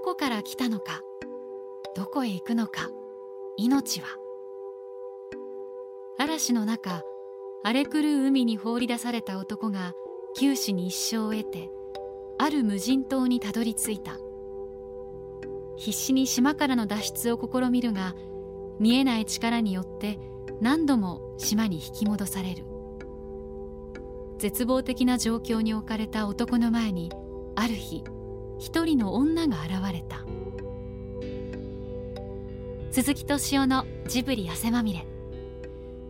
どこから来たのかどこへ行くのか命は。嵐の中荒れ狂う海に放り出された男が九死に一生を得てある無人島にたどり着いた。必死に島からの脱出を試みるが見えない力によって何度も島に引き戻される。絶望的な状況に置かれた男の前にある日一人の女が現れた。鈴木敏夫のジブリ汗まみれ。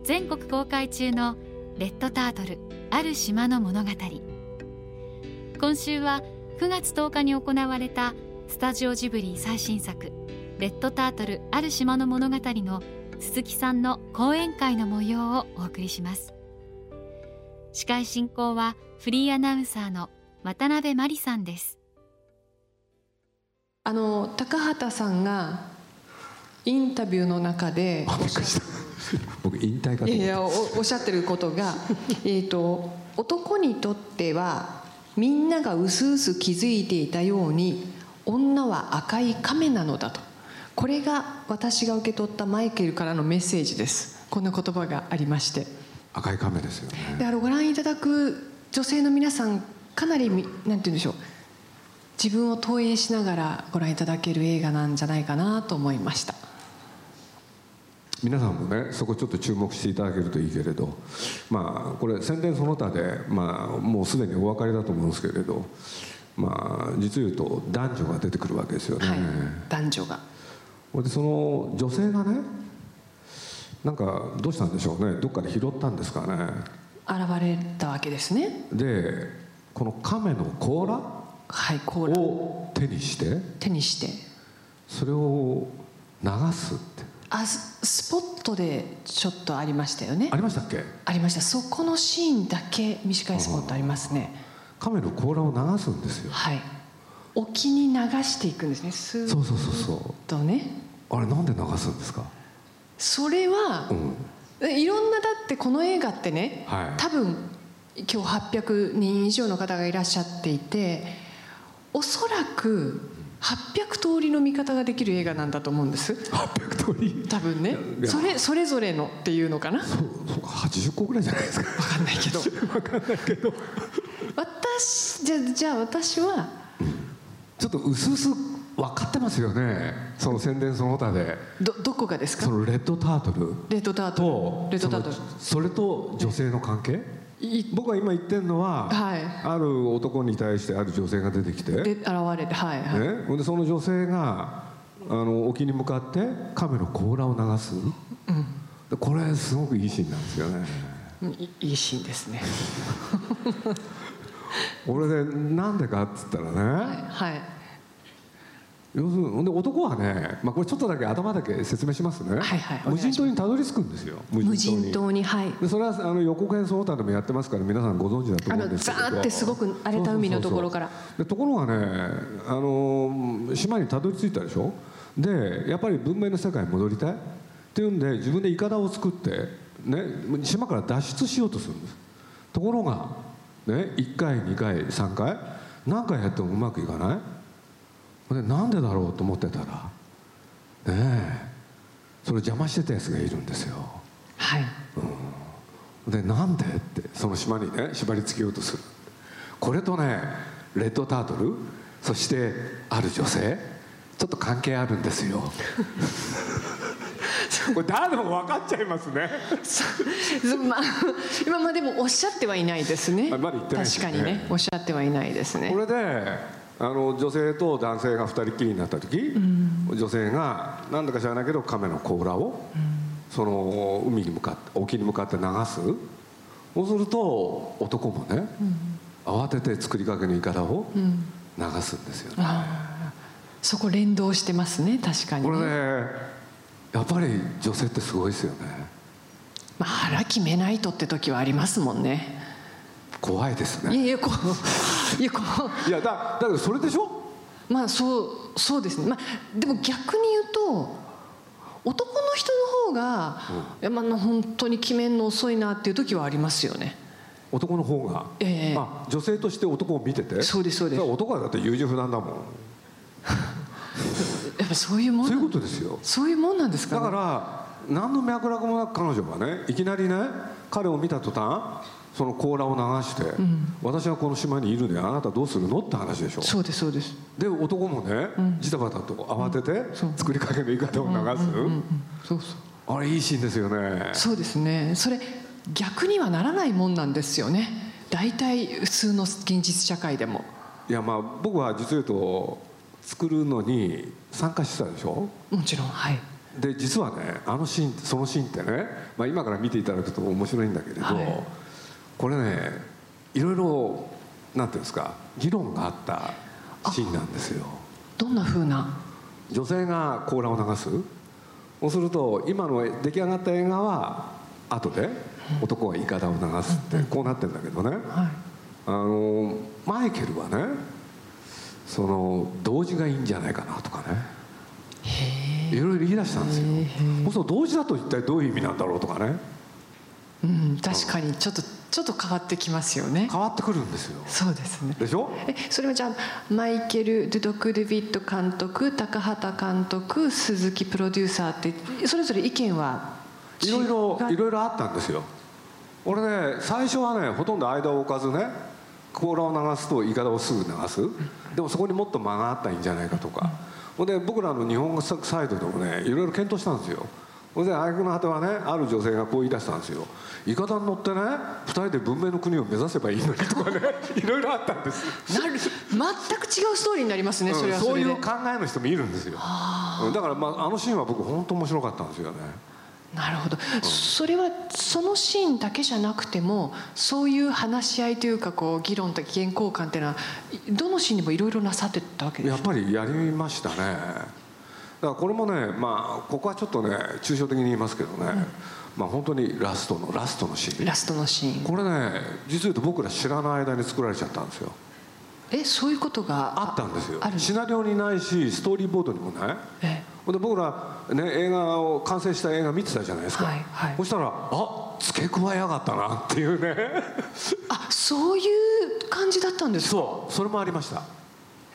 全国公開中のレッドタートルある島の物語。今週は9月10日に行われたスタジオジブリ最新作レッドタートルある島の物語の鈴木さんの講演会の模様をお送りします。司会進行はフリーアナウンサーの渡辺真理さんです。あの高畑さんがインタビューの中で 僕引退かといやいやおおっしゃってることが えと男にとってはみんながうすうす気づいていたように女は赤い亀なのだと。これが私が受け取ったマイケルからのメッセージです。こんな言葉がありまして。赤い亀ですよね。であのご覧いただく女性の皆さんかなりみなんて言うんでしょう自分を投影しながらご覧いただける映画なんじゃないかなと思いました。皆さんもねそこちょっと注目していただけるといいけれどまあこれ宣伝その他で、まあ、もうすでにお分かりだと思うんですけれどまあ実を言うと男女が出てくるわけですよね、はい男女が。でその女性がねなんかどうしたんでしょうね？どっかで拾ったんですかね？現れたわけですね。でこの亀の甲羅？はいコーラ。を手にして？手にして。それを流すって。あススポットでちょっとありましたよね。ありましたっけ？ありました。そこのシーンだけ短いスポットありますね。亀の甲羅を流すんですよ。はい。沖に流していくんですね。スーそうそうそう。そうッとね。あれなんで流すんですか？それはう、ん。いろんなだってこの映画ってね、はい。多分今日800人以上の方がいらっしゃっていておそらく800通りの見方ができる映画なんだと思うんです。800通り？多分ね。それそれぞれのっていうのかな？そうそうか80個ぐらいじゃないですか。分かんないけど。分かんないけど。私じゃじゃあ私はちょっとうすうす分かってますよね。その宣伝その他で。どどこがですか？そのレッドタートル。レッドタートとルレッドタートル。それと女性の関係？い僕は今言ってるのは、はい。ある男に対してある女性が出てきて、ね、で現れてはいはい、ほんでその女性があの沖に向かって亀の甲羅を流す、でこれすごくいいシーンなんですよね。いいいシーンですね。俺でなんでかっつったらね、はい要するに男はね、まあ、これちょっとだけ頭だけ説明しますね、はいはい無人島にたどり着くんですよ無無人島にはい。でそれはあの予告編その他でもやってますから皆さんご存知だとあ思うんですけど。のザーってすごく荒れた海のところから。でところがねあの島にたどり着いたでしょ？でやっぱり文明の世界に戻りたい。っていうんで自分でイカダを作って、ね、島から脱出しようとするんです。ところが、ね、1回2回3回何回やってもうまくいかないでなんでだろうと思ってたらねえそれ邪魔してたやつがいるんですよ。はい。でなんでってその島にね縛り付けようとする。これとねレッドタートルそしてある女性ちょっと関係あるんですよ。これ誰でも分かっちゃいますね。そまあ今まあでもおっしゃってはいないですね。あまだ言ってないです確ねかにね。おっしゃってはいないですね。これであの女性と男性が二人っきりになった時、女性が何だか知らないけど亀の甲羅を、その海に向かって沖に向かって流す。そうすると男もね、慌てて作りかけのイカダを流すんですよね、そこ連動してますね確かにね。これねやっぱり女性ってすごいですよね。まあ腹決めないとって時はありますもんね。怖いですね。いやいやいやこいやだだけどそれでしょ？うまあそうそうですね。まあでも逆に言うと男の人の方が、いやまあ本当に決めんの遅いなっていう時はありますよね。男の方が、ええ。あ女性として男を見てて？そうですそうです。男はだって優柔不断だもん。やっぱそういうもんそういうことですよ。そういうもんなんですか、だね、から何の脈絡もなく彼女がねいきなりね彼を見た途端その甲羅を流して、私はこの島にいるのよあなたどうするの？って話でしょ。そうですそうです。で男もね、ジタバタと慌てて、作りかけの言い方を流す、うん。そうそう。あれいいシーンですよね。そうですね。それ逆にはならないもんなんですよね。大体普通の現実社会でも。いやまあ僕は実を言うと作るのに参加してたでしょ？もちろんはい。で実はねあのシーンそのシーンってね、まあ、今から見ていただくと面白いんだけれど、はいこれねいろいろなんていうんですか議論があったシーンなんですよ。どんな風な？女性が甲羅を流す？そうすると今の出来上がった映画は後で男がイカダを流すってこうなってるんだけどね、はい。あのマイケルはねその同時がいいんじゃないかなとかね。いろいろ言い出したんですよ。そうすると同時だと一体どういう意味なんだろうとかねうん確かにちょっとちょっと変わってきますよね。変わってくるんですよ。そうですね。でしょ？えそれはじゃあマイケル・ドゥドク・デビッド監督高畑監督鈴木プロデューサーってそれぞれ意見はいろいろ違いろいろあったんですよ。俺ね最初はねほとんど間を置かずね甲羅を流すとイカダをすぐ流す。でもそこにもっと間があったらいいんじゃないかとか。ほんで僕らの日本サイドでもねいろいろ検討したんですよほんで挙句の果てはねある女性がこう言い出したんですよ。イカダに乗ってね二人で文明の国を目指せばいいのにとかね いろいろあったんです。なる全く違うストーリーになりますね、それはそれで。そういう考えの人もいるんですよ。うんだから、まあ、あのシーンは僕本当面白かったんですよね。なるほど、それはそのシーンだけじゃなくてもそういう話し合いというかこう議論とか意見交換っていうのはいどのシーンにもいろいろなさってたわけですやっぱりやりましたね。だからこれもねまあここはちょっとね抽象的に言いますけどね、まあ本当にラストのラストのシーン。ラストのシーン。これね実を言うと僕ら知らない間に作られちゃったんですよ。えそういうことがあったんですよ。シナリオにないしストーリーボードにもない。え。ほんで僕ら、ね、映画を完成した映画見てたじゃないですか、はいはい。そしたらあ付け加えやがったなっていうね。あそういう感じだったんですか？そうそれもありました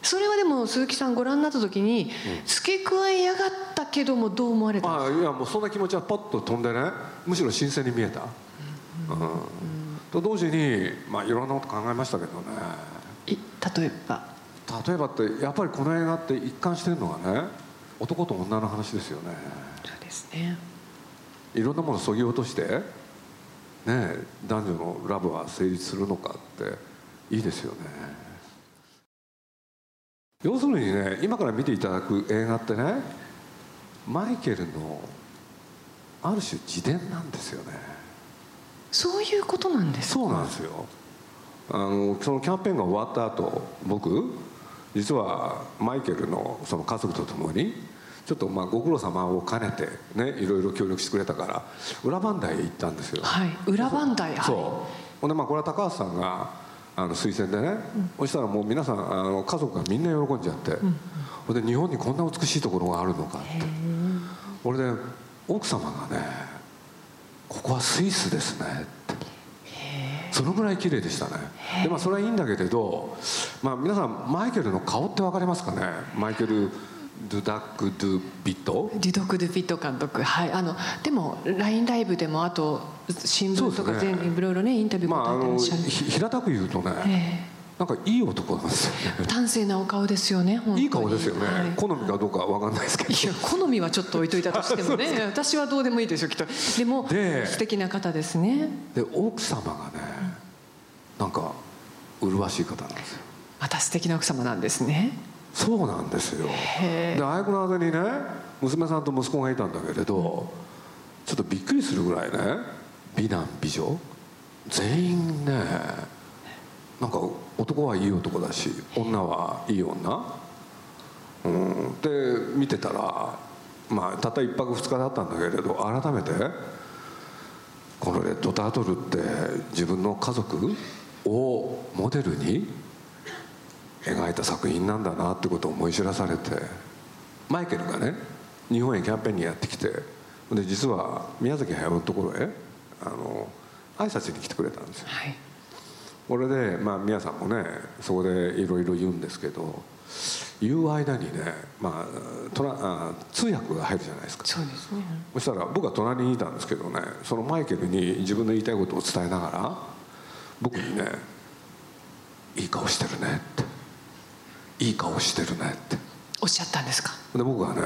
それはでも鈴木さんご覧になった時に付け加えやがったけどもどう思われたんですか？あいやもうそんな気持ちはポッと飛んでね。むしろ新鮮に見えた、うん。と同時に、まあ、いろんなこと考えましたけどね。い例えば？例えばってやっぱりこの映画って一貫してるのがね男と女の話ですよね。そうですね。いろんなものをそぎ落としてね男女のラブは成立するのかっていいですよね要するにね今から見ていただく映画ってねマイケルのある種自伝なんですよね。そういうことなんですか？そうなんですよ。あのそのキャンペーンが終わった後僕実はマイケルのその家族と共にちょっとまあご苦労様を兼ねてねいろいろ協力してくれたから裏磐梯へ行ったんですよ。はい裏磐梯はい。そう。ほんでまあこれは高橋さんがあの推薦でね、そしたらもう皆さんあの家族がみんな喜んじゃって、ほんで日本にこんな美しいところがあるのかって。俺で奥様がね「ここはスイスですね」って。そのぐらい綺麗でしたね。でまあそれはいいんだけれど、まあ、皆さんマイケルの顔って分かりますかね？マイケル・ドゥダック・ドゥ・ビットデュドク・ドゥ・ピット監督。はい。あのでも LINE ライブでもあと新聞とか全部いろいろねインタビュー答えてらっしゃる、ひ平たく言うとね、えなんかいい男なんですよね。端正なお顔ですよねいい顔ですよね、はい。好みかどうかわかんないですけど。いや好みはちょっと置いといたとしてもね。私はどうでもいいですよきっと。でもで素敵な方ですね。で奥様がねなんか麗しい方なんですよ。また素敵な奥様なんですねそうなんですよ。へであやくのあぜにね娘さんと息子がいたんだけれどちょっとびっくりするぐらいね美男美女全員ねなんか男はいい男だし女はいい女。うん。で見てたらまあたった一泊二日だったんだけれど改めてこの「レッドタートル」って自分の家族をモデルに描いた作品なんだなってことを思い知らされてマイケルがね日本へキャンペーンにやってきてで実は宮崎駿のところへあの挨拶に来てくれたんですよ。はい。これでまあ皆さんもねそこでいろいろ言うんですけど言う間にね、まあ、となあ通訳が入るじゃないですか。そうですね。そしたら僕は隣にいたんですけどねそのマイケルに自分の言いたいことを伝えながら僕にね「いい顔してるね」って「いい顔してるね」って。おっしゃったんですか？で僕はね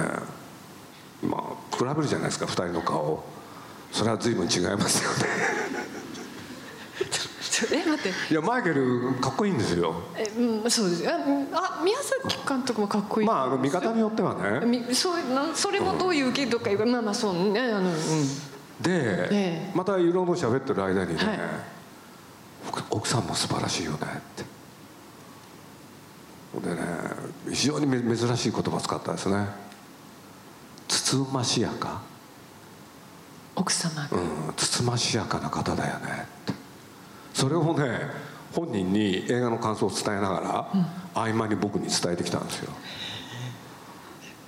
まあ比べるじゃないですか2人の顔。それは随分違いますよね。え待って。いやマイケルかっこいいんですよ。えうんそうですあうんあ宮崎監督もかっこいい。まああの見方によってはね。みそうなそれもどういう受けとかいうかまあまあそうねあのうん。で、ええ。またいろいろ喋ってる間にね、はい。奥奥さんも素晴らしいよねってでね非常にめ珍しい言葉を使ったですね。つつましやか、奥様が。うん、つつましやかな方だよね。ってそれをね本人に映画の感想を伝えながら、合間に僕に伝えてきたんですよ。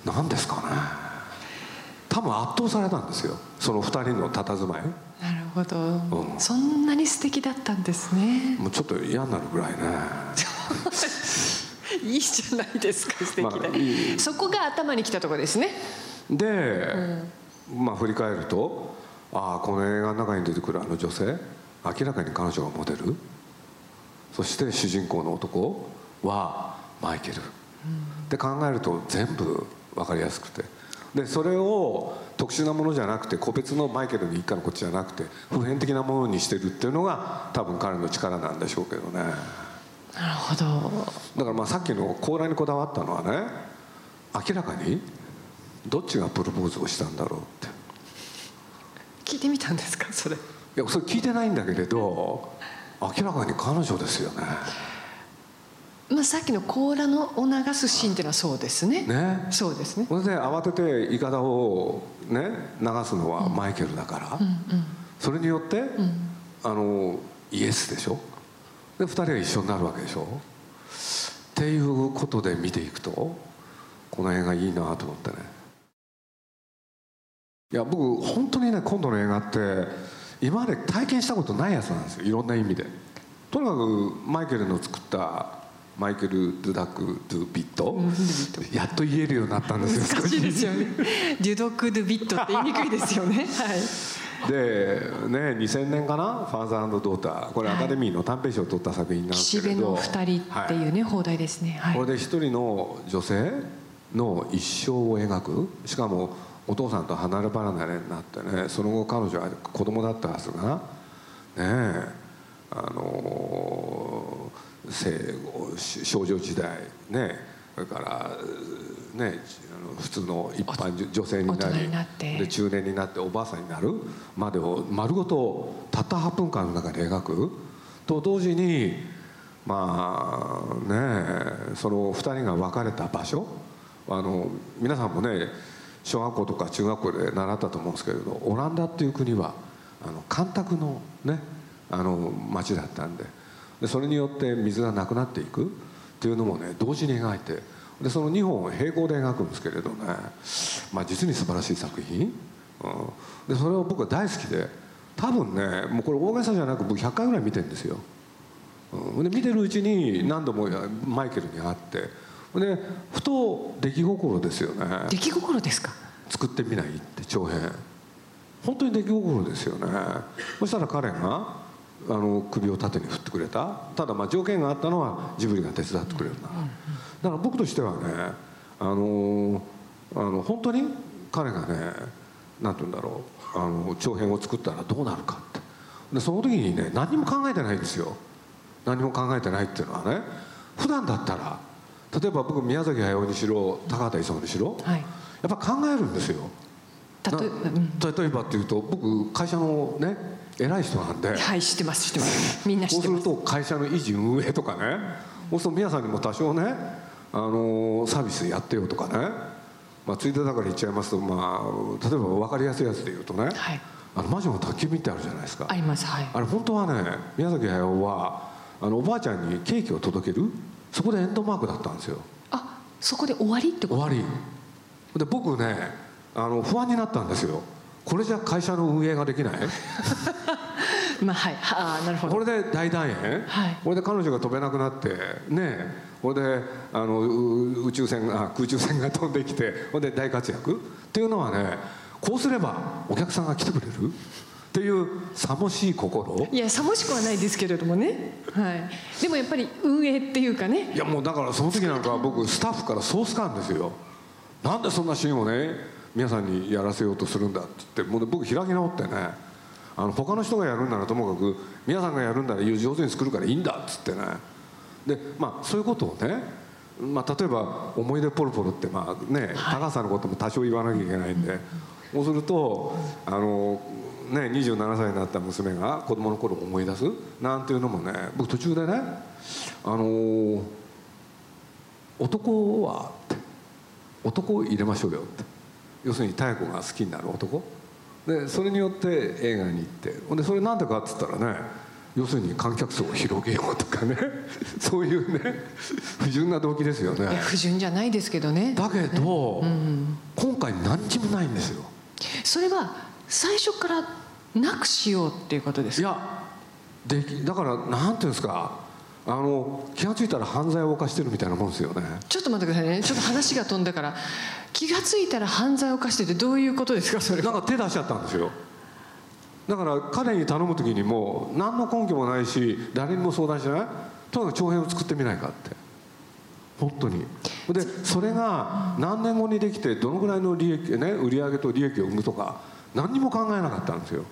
何ですかね。多分圧倒されたんですよ。その2人の佇まい。なるほど、うん。そんなに素敵だったんですね。もうちょっと嫌になるぐらいね いいじゃないですか素敵で、まあいいそこが頭にきたところですね。で、まあ振り返るとああこの映画の中に出てくるあの女性明らかに彼女がモデル？そして主人公の男はマイケル、で考えると全部分かりやすくて。でそれを特殊なものじゃなくて個別のマイケルの一家のこっちじゃなくて普遍的なものにしてるっていうのが多分彼の力なんでしょうけどねなるほど。だからまあさっきの甲羅にこだわったのはね明らかにどっちがプロポーズをしたんだろうって。聞いてみたんですか？それ。いやそれ聞いてないんだけれど明らかに彼女ですよね。まあさっきの甲羅のを流すシーンっていうのはそうですね。ね。そうですね。それで慌ててイカダをね流すのはマイケルだから、それによって、あのイエスでしょ？で2人が一緒になるわけでしょ？っていうことで見ていくとこの映画いいなと思ってね。いや僕本当にね今度の映画って今まで体験したことないやつなんですよ。いろんな意味で。とにかくマイケルの作ったマイケル・ドゥダック・ドゥ・ビットやっと言えるようになったんですよ。難しいですよね。デュドク・ドゥ・ビットって言いにくいですよね。はいでね2000年かな「ファーザードーター」これアカデミーの短編賞を取った作品なんです岸辺けれど。の二人っていうね、放題ですね。はい。これで一人の女性の一生を描く？しかもお父さんと離れ離れになってねその後彼女は子供だったはずがねえあの生後少女時代ねそれからねあの普通の一般女女性になりで中年になっておばあさんになるまでを丸ごとたった8分間の中で描く。と同時にまあねその2人が別れた場所あの皆さんもね小学校とか中学校で習ったと思うんですけれどオランダっていう国はあの干拓のねあの町だったんででそれによって水がなくなっていくっていうのもね同時に描いてでその2本を並行で描くんですけれどね、まあ、実に素晴らしい作品、うん、でそれを僕は大好きで多分ねもうこれ大げさじゃなく僕100回ぐらい見てるんですよ、うん、で見てるうちに何度もマイケルに会ってでふと出来心ですよね。出来心ですか？作ってみないって長編。本当に出来心ですよね。そしたら彼があの首を縦に振ってくれた。ただまあ条件があったのはジブリが手伝ってくれるな、だから僕としてはねあのあの本当に彼がね何て言うんだろうあの長編を作ったらどうなるかって。でその時にね何も考えてないんですよ。何も考えてないっていうのはね普段だったら例えば僕宮崎駿にしろ高畑勲にしろ、はい。やっぱ考えるんですよ。例えば、っていうと僕会社のね偉い人なんで。はい知ってます知ってます。みんな知そうするってますと会社の維持運営とかね。そうすると皆さんにも多少ねあのサービスやってよとかね、まあ、ついでだから言っちゃいますと、まあ、例えば分かりやすいやつで言うとね、はい。あの魔女の宅急便ってあるじゃないですか。あります。はい。あれ本当はね宮崎駿はあのおばあちゃんにケーキを届けるそこでエンドマークだったんですよ。あそこで終わりってこと？終わり。で僕ねあの不安になったんですよ。これじゃ会社の運営ができない まあはい。はあなるほど。これで大団円、はい。これで彼女が飛べなくなってねこれであのう宇宙船があ空中船が飛んできてこれで大活躍？っていうのはねこうすればお客さんが来てくれる？っていうさもしい心？いやさもしくはないですけれどもね、はい、でもやっぱり運営っていうかね。いやもうだからその時なんかは僕スタッフからソース感ですよ。なんでそんなシーンをね皆さんにやらせようとするんだって言ってもうね僕開き直ってねあの他の人がやるんならともかく皆さんがやるんなら上手に作るからいいんだっつってね。でまあそういうことをねまあ、例えば「思い出ポロポロ」ってまあね、高さんのことも多少言わなきゃいけないんで、そうするとあの、ね、27歳になった娘が子供の頃を思い出す？なんていうのもね僕途中でねあの男はって男を入れましょうよって。要するに妙子が好きになる男でそれによって映画に行ってほんでそれなんでかっつったらね要するに観客層を広げようとかね そういうね不純な動機ですよね。不純じゃないですけどね。だけど、今回何にもないんですよ。それは最初からなくしようっていうことですか？いやできだからなんていうんですかあの気が付いたら犯罪を犯してるみたいなもんですよね。ちょっと待ってくださいね。ちょっと話が飛んだから。気が付いたら犯罪を犯しててどういうことですか？それは。なんか手出しちゃったんですよ。だから彼に頼む時にも何の根拠もないし誰にも相談しない。とにかく長編を作ってみないかって。本当に。でそれが何年後にできてどのぐらいの利益ね売上と利益を生むとか何にも考えなかったんですよ。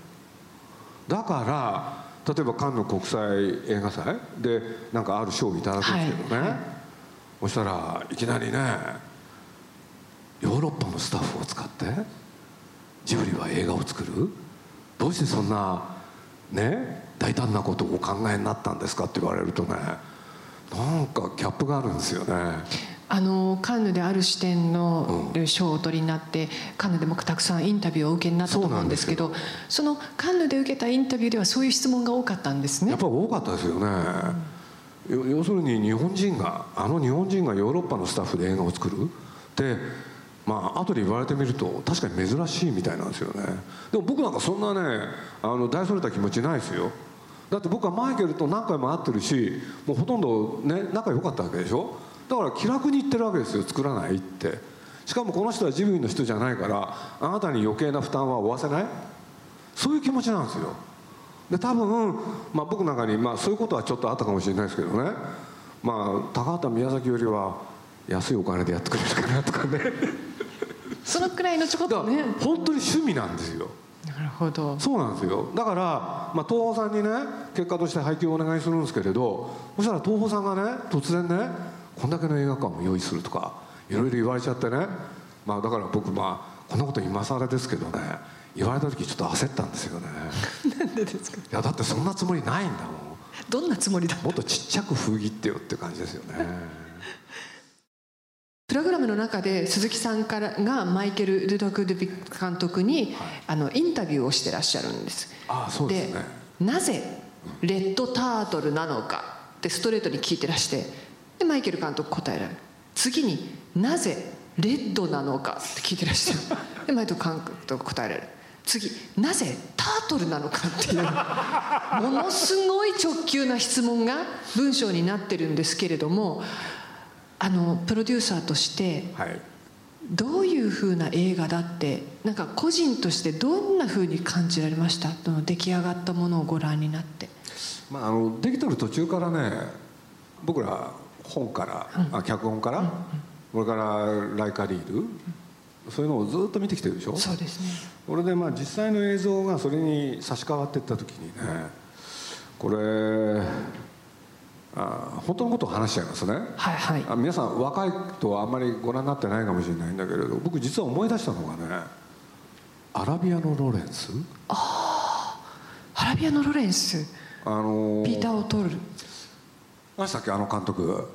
だから例えばカンヌ国際映画祭でなんかある賞をいただくんですけどね、はい。はいそしたらいきなりねヨーロッパのスタッフを使ってジブリは映画を作る。どうしてそんなね大胆なことをお考えになったんですかって言われるとねなんかギャップがあるんですよねあのカンヌである視点の賞をお取りになって、カンヌでもたくさんインタビューをお受けになったと思うんですけどそのカンヌで受けたインタビューではそういう質問が多かったんですね。やっぱり多かったですよね、要要するに日本人があの日本人がヨーロッパのスタッフで映画を作る。でまあ後で言われてみると確かに珍しいみたいなんですよね。でも僕なんかそんなねあの大それた気持ちないですよ。だって僕はマイケルと何回も会ってるしもうほとんどね仲良かったわけでしょだから気楽に言ってるわけですよ作らないって。しかもこの人はジブリの人じゃないからあなたに余計な負担は負わせない？そういう気持ちなんですよ。で多分、まあ、僕なんかに、まあ、そういうことはちょっとあったかもしれないですけどね。まあ高畑宮崎よりは安いお金でやってくれるかなとかね。そのくらいのちょこっとね。本当に趣味なんですよ。なるほど。そうなんですよ。だから、まあ、東宝さんにね結果として配給をお願いするんですけれどそしたら東宝さんがね突然ねこんだけの映画館を用意するとかいろいろ言われちゃってね、まあ、だから僕まあこんなこと今更ですけどね言われた時ちょっと焦ったんですよね。なんでですか？いやだってそんなつもりないんだもん。どんなつもりだ？もっとちっちゃく封切ってよって感じですよね。プログラムの中で鈴木さんからがマイケル・ルドク・ドゥビック監督に、あのインタビューをしてらっしゃるんです。ああそうですね。なぜレッドタートルなのかってストレートに聞いてらしてでマイケル監督答えられる。次になぜレッドなのかって聞いてらして でマイケル監督答えられる。次なぜタートルなのかっていう。ものすごい直球な質問が文章になってるんですけれどもあのプロデューサーとしてはい。どういうふうな映画だってなんか個人としてどんなふうに感じられました？その出来上がったものをご覧になって。まあ、あのできてる途中からね僕ら本から、あ脚本から、これからライカリール、そういうのをずっと見てきてるでしょ？そうですね。これでまあ実際の映像がそれに差し替わっていった時にねこれあ本当のことを話しちゃいますね。はいはい。あ皆さん若いとはあんまりご覧になってないかもしれないんだけれど僕実は思い出したのがねアラビアのロレンス？アラビアのロレンス？あのピーター・オトール何でしたっけ？あの監督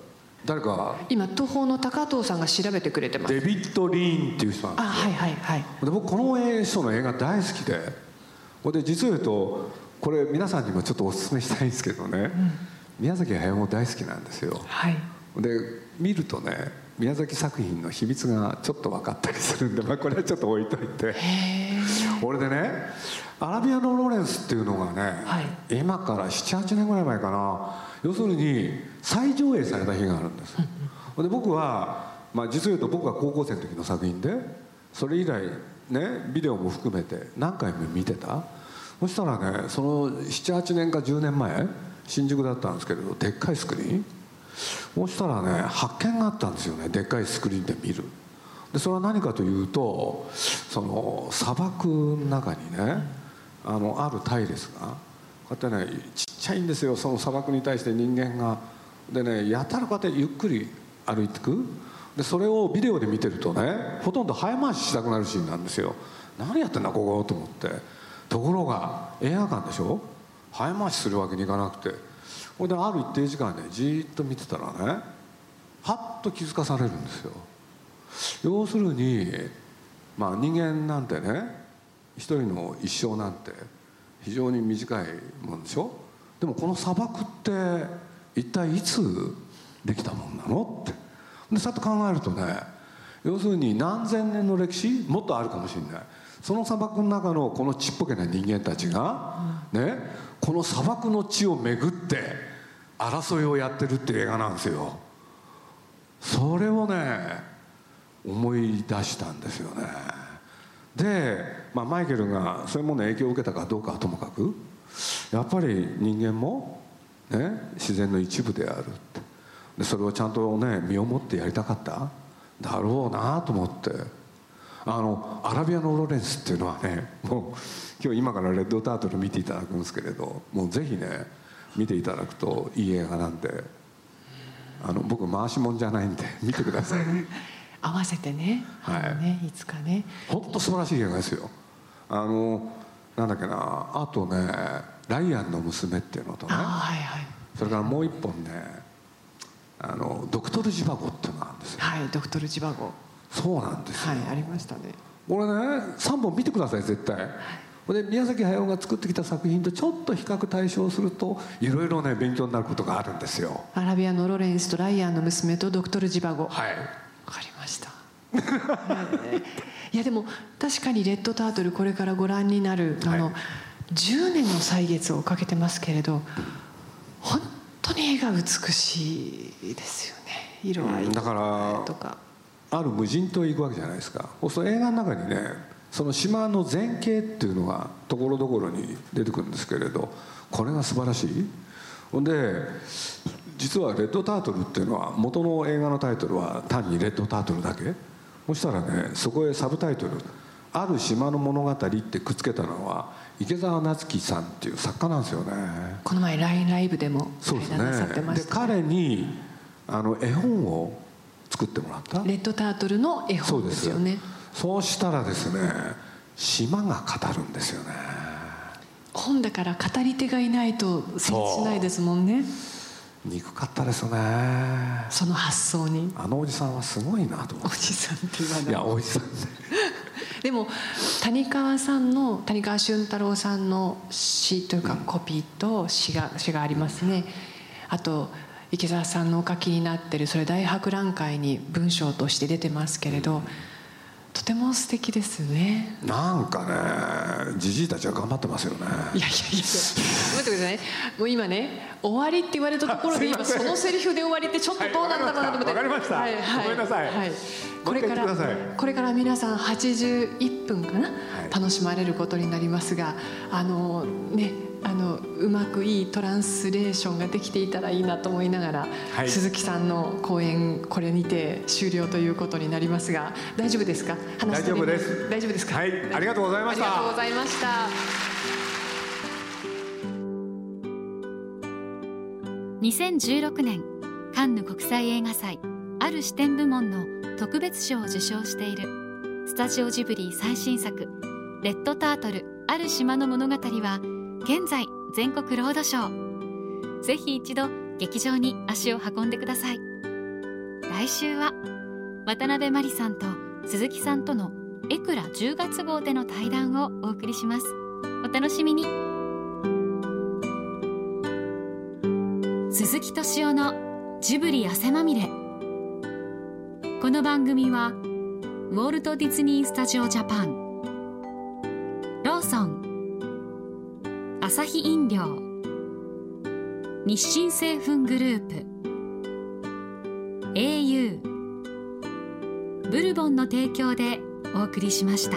誰か？今東宝の高藤さんが調べてくれてます。デビッド・リーンっていう人なんですあはいはいはい。で僕この人の映画大好きで。ほんで実を言うとこれ皆さんにもちょっとお勧めしたいんですけどね、宮崎駿も大好きなんですよ。はい。で見るとね宮崎作品の秘密がちょっと分かったりするんで、まあ、これはちょっと置いといて。俺でねアラビアのロレンスっていうのがね、はい。今から78年ぐらい前かな要するに再上映された日があるんです。で僕は、まあ、実を言うと僕が高校生の時の作品でそれ以来ねビデオも含めて何回も見てた。そしたらねその78年か10年前新宿だったんですけれどでっかいスクリーン。そしたらね発見があったんですよねでっかいスクリーンで見る。でそれは何かというとその砂漠の中にねあのある隊列がこうやってねちっちゃいんですよ。その砂漠に対して人間が。でねやたらこうやってゆっくり歩いてく。でそれをビデオで見てるとねほとんど早回ししたくなるシーンなんですよ。何やってんだここと思って。ところが映画館でしょ？早回しするわけにいかなくて。これである一定時間ねじっと見てたらねはっと気づかされるんですよ。要するにまあ人間なんてね一人の一生なんて非常に短いもんでしょ？でもこの砂漠って一体いつできたもんなのって。でそうやって考えるとね要するに何千年の歴史？もっとあるかもしれない。その砂漠の中のこのちっぽけな人間たちが、ね、この砂漠の地を巡って争いをやってるっていう映画なんですよ。それをね思い出したんですよね。で、まあ、マイケルがそういうものに影響を受けたかどうかはともかくやっぱり人間も、ね、自然の一部であるって。でそれをちゃんとね身をもってやりたかった？だろうなと思って。あのアラビアのロレンスっていうのはねもう今日今からレッドタートル見ていただくんですけれどもうぜひね見ていただくといい映画なんであの僕回しもんじゃないんで見てください。合わせてね,、はい。ねいつかね。本当素晴らしい映画ですよあのなんだっけなあとね「ライアンの娘」っていうのとねあはいはい。それからもう一本ねあのドクトル・ジバゴっていうのがあるんですよ。はいドクトルジバゴ。そうなんですよ、はいありましたね。これね3本見てください絶対。で宮崎駿が作ってきた作品とちょっと比較対象するといろいろね勉強になることがあるんですよ。アラビアのロレンスとライアンの娘とドクトルジバゴ。わはい いやでも確かにレッドタートルこれからご覧になるあの、はい10年の歳月をかけてますけれど本当に絵が美しいですよね。色合いうんだからとか。ある無人島へ行くわけじゃないですか。そ映画の中にねその島の前景っていうのがところどころに出てくるんですけれどこれが素晴らしい。ほんで実は「レッドタートル」っていうのは元の映画のタイトルは単に「レッドタートル」だけそしたらねそこへサブタイトル「ある島の物語」ってくっつけたのは池澤夏樹さんっていう作家なんですよね。この前 LINE ライブでもそうですね。でました。彼にあの絵本を作ってもらった？レッドタートルの絵本そうです。よねそうしたらですね島が語るんですよね。本だから語り手がいないと成立しないですもんね憎かったですね。その発想に？あのおじさんはすごいなと思っおじさんって言わてい。ないやおじさんね。でも谷川さんの谷川俊太郎さんの詩というかコピーと詩が詩がありますね。あと池澤さんのお書きになってるそれ大博覧会に文章として出てますけれどとても素敵ですね。なんかねじじいたちは頑張ってますよね。いやいやいや待ってくださいねもう今ね終わりって言われたところで今そのセリフで終わりってちょっとどうなんだろうなと思って。わかりました。はいはい。ごめんなさい。はい。これからこれから皆さん81分かな、楽しまれることになりますがあのねあのうまくいいトランスレーションができていたらいいなと思いながら、はい。鈴木さんの講演これにて終了ということになりますが大丈夫ですか？大丈夫です。大丈夫ですか？はい。ありがとうございました。ありがとうございました。2016年カンヌ国際映画祭ある視点部門の特別賞を受賞しているスタジオジブリ最新作「レッドタートルある島の物語」は現在全国ロードショー。ぜひ一度劇場に足を運んでください。来週は渡辺真理さんと鈴木さんとのエクラ10月号での対談をお送りします。お楽しみに。鈴木敏夫のジブリ汗まみれ。この番組はウォルト・ディズニー・スタジオ・ジャパン。朝日飲料。日清製粉グループ。au ブルボンの提供でお送りしました。